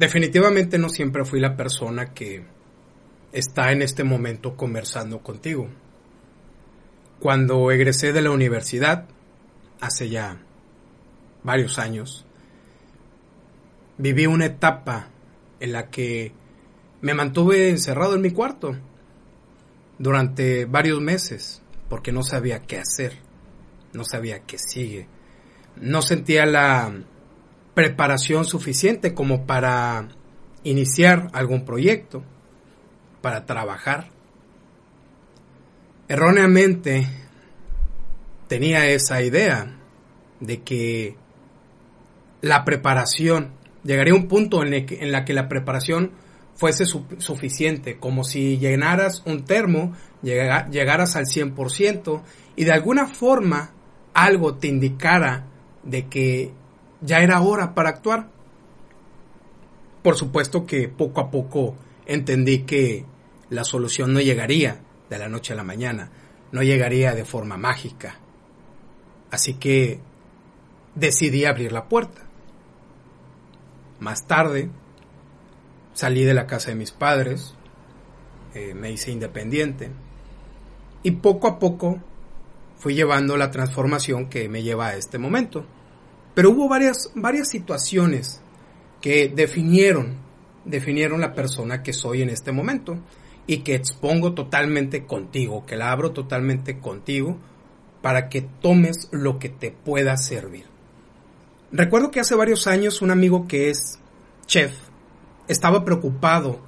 Definitivamente no siempre fui la persona que está en este momento conversando contigo. Cuando egresé de la universidad, hace ya varios años, viví una etapa en la que me mantuve encerrado en mi cuarto durante varios meses porque no sabía qué hacer, no sabía qué sigue, no sentía la preparación suficiente como para iniciar algún proyecto, para trabajar. Erróneamente tenía esa idea de que la preparación, llegaría a un punto en, el que, en la que la preparación fuese su, suficiente, como si llenaras un termo, llega, llegaras al 100% y de alguna forma algo te indicara de que ya era hora para actuar. Por supuesto que poco a poco entendí que la solución no llegaría de la noche a la mañana, no llegaría de forma mágica. Así que decidí abrir la puerta. Más tarde salí de la casa de mis padres, eh, me hice independiente y poco a poco fui llevando la transformación que me lleva a este momento. Pero hubo varias, varias situaciones que definieron, definieron la persona que soy en este momento y que expongo totalmente contigo, que la abro totalmente contigo para que tomes lo que te pueda servir. Recuerdo que hace varios años un amigo que es chef estaba preocupado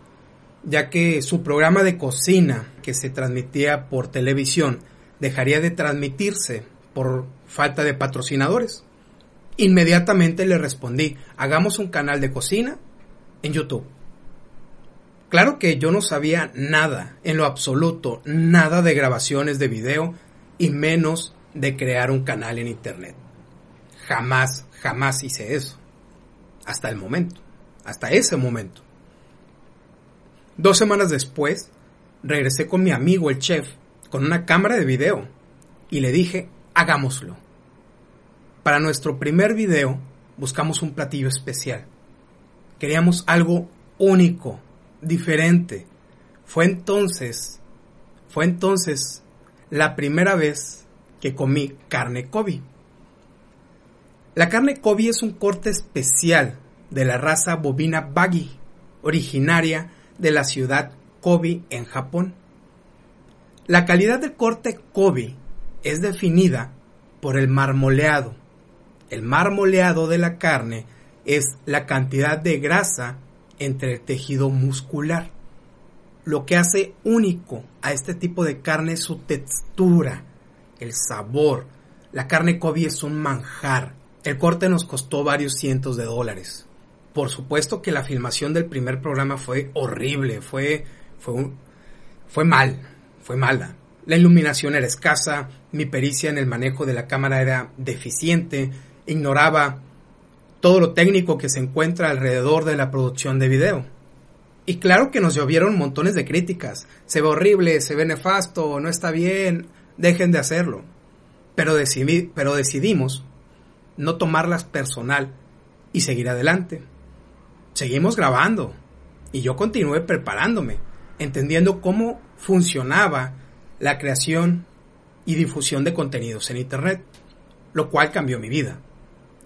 ya que su programa de cocina que se transmitía por televisión dejaría de transmitirse por falta de patrocinadores. Inmediatamente le respondí, hagamos un canal de cocina en YouTube. Claro que yo no sabía nada, en lo absoluto, nada de grabaciones de video y menos de crear un canal en Internet. Jamás, jamás hice eso. Hasta el momento, hasta ese momento. Dos semanas después, regresé con mi amigo el chef con una cámara de video y le dije, hagámoslo. Para nuestro primer video buscamos un platillo especial. Queríamos algo único, diferente. Fue entonces, fue entonces la primera vez que comí carne Kobe. La carne Kobe es un corte especial de la raza bovina Bagi, originaria de la ciudad Kobe en Japón. La calidad del corte Kobe es definida por el marmoleado, el marmoleado de la carne es la cantidad de grasa entre el tejido muscular. Lo que hace único a este tipo de carne es su textura, el sabor. La carne Kobe es un manjar. El corte nos costó varios cientos de dólares. Por supuesto que la filmación del primer programa fue horrible, fue, fue, fue mal, fue mala. La iluminación era escasa, mi pericia en el manejo de la cámara era deficiente, ignoraba todo lo técnico que se encuentra alrededor de la producción de video. Y claro que nos llovieron montones de críticas. Se ve horrible, se ve nefasto, no está bien, dejen de hacerlo. Pero, pero decidimos no tomarlas personal y seguir adelante. Seguimos grabando y yo continué preparándome, entendiendo cómo funcionaba la creación y difusión de contenidos en Internet, lo cual cambió mi vida.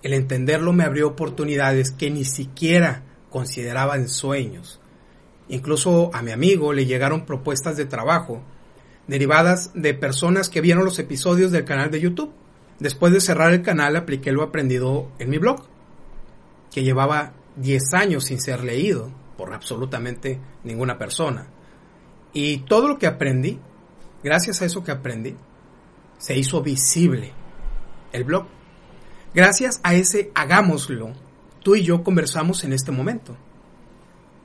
El entenderlo me abrió oportunidades que ni siquiera consideraba en sueños. Incluso a mi amigo le llegaron propuestas de trabajo derivadas de personas que vieron los episodios del canal de YouTube. Después de cerrar el canal apliqué lo aprendido en mi blog, que llevaba 10 años sin ser leído por absolutamente ninguna persona. Y todo lo que aprendí, gracias a eso que aprendí, se hizo visible. El blog Gracias a ese hagámoslo, tú y yo conversamos en este momento.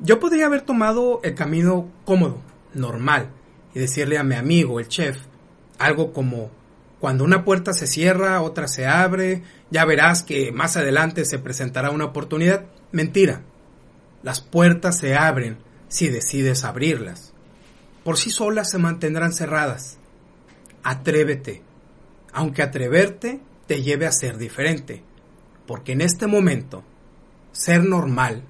Yo podría haber tomado el camino cómodo, normal, y decirle a mi amigo, el chef, algo como, cuando una puerta se cierra, otra se abre, ya verás que más adelante se presentará una oportunidad. Mentira. Las puertas se abren si decides abrirlas. Por sí solas se mantendrán cerradas. Atrévete, aunque atreverte te lleve a ser diferente, porque en este momento ser normal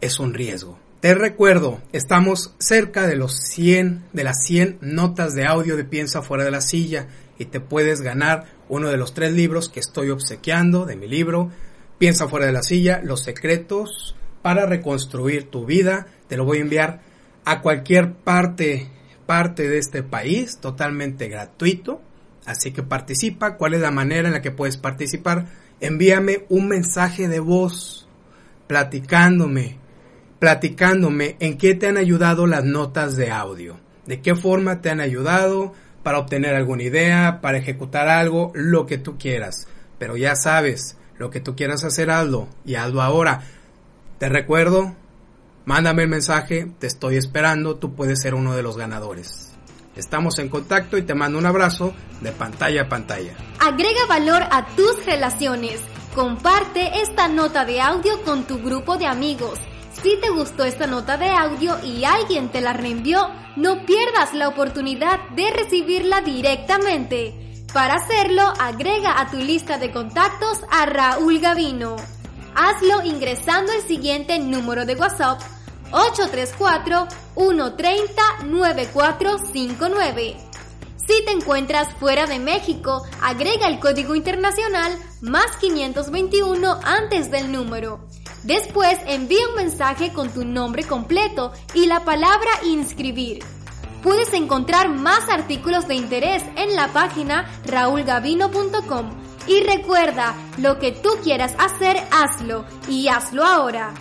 es un riesgo. Te recuerdo, estamos cerca de los 100, de las 100 notas de audio de Piensa fuera de la silla y te puedes ganar uno de los tres libros que estoy obsequiando de mi libro Piensa fuera de la silla, los secretos para reconstruir tu vida. Te lo voy a enviar a cualquier parte, parte de este país, totalmente gratuito. Así que participa. ¿Cuál es la manera en la que puedes participar? Envíame un mensaje de voz platicándome, platicándome en qué te han ayudado las notas de audio, de qué forma te han ayudado para obtener alguna idea, para ejecutar algo, lo que tú quieras. Pero ya sabes, lo que tú quieras hacer, hazlo y hazlo ahora. Te recuerdo, mándame el mensaje, te estoy esperando, tú puedes ser uno de los ganadores. Estamos en contacto y te mando un abrazo de pantalla a pantalla. Agrega valor a tus relaciones. Comparte esta nota de audio con tu grupo de amigos. Si te gustó esta nota de audio y alguien te la reenvió, no pierdas la oportunidad de recibirla directamente. Para hacerlo, agrega a tu lista de contactos a Raúl Gavino. Hazlo ingresando el siguiente número de WhatsApp 834-130-9459. Si te encuentras fuera de México, agrega el código internacional más 521 antes del número. Después envía un mensaje con tu nombre completo y la palabra inscribir. Puedes encontrar más artículos de interés en la página raulgavino.com. Y recuerda, lo que tú quieras hacer, hazlo y hazlo ahora.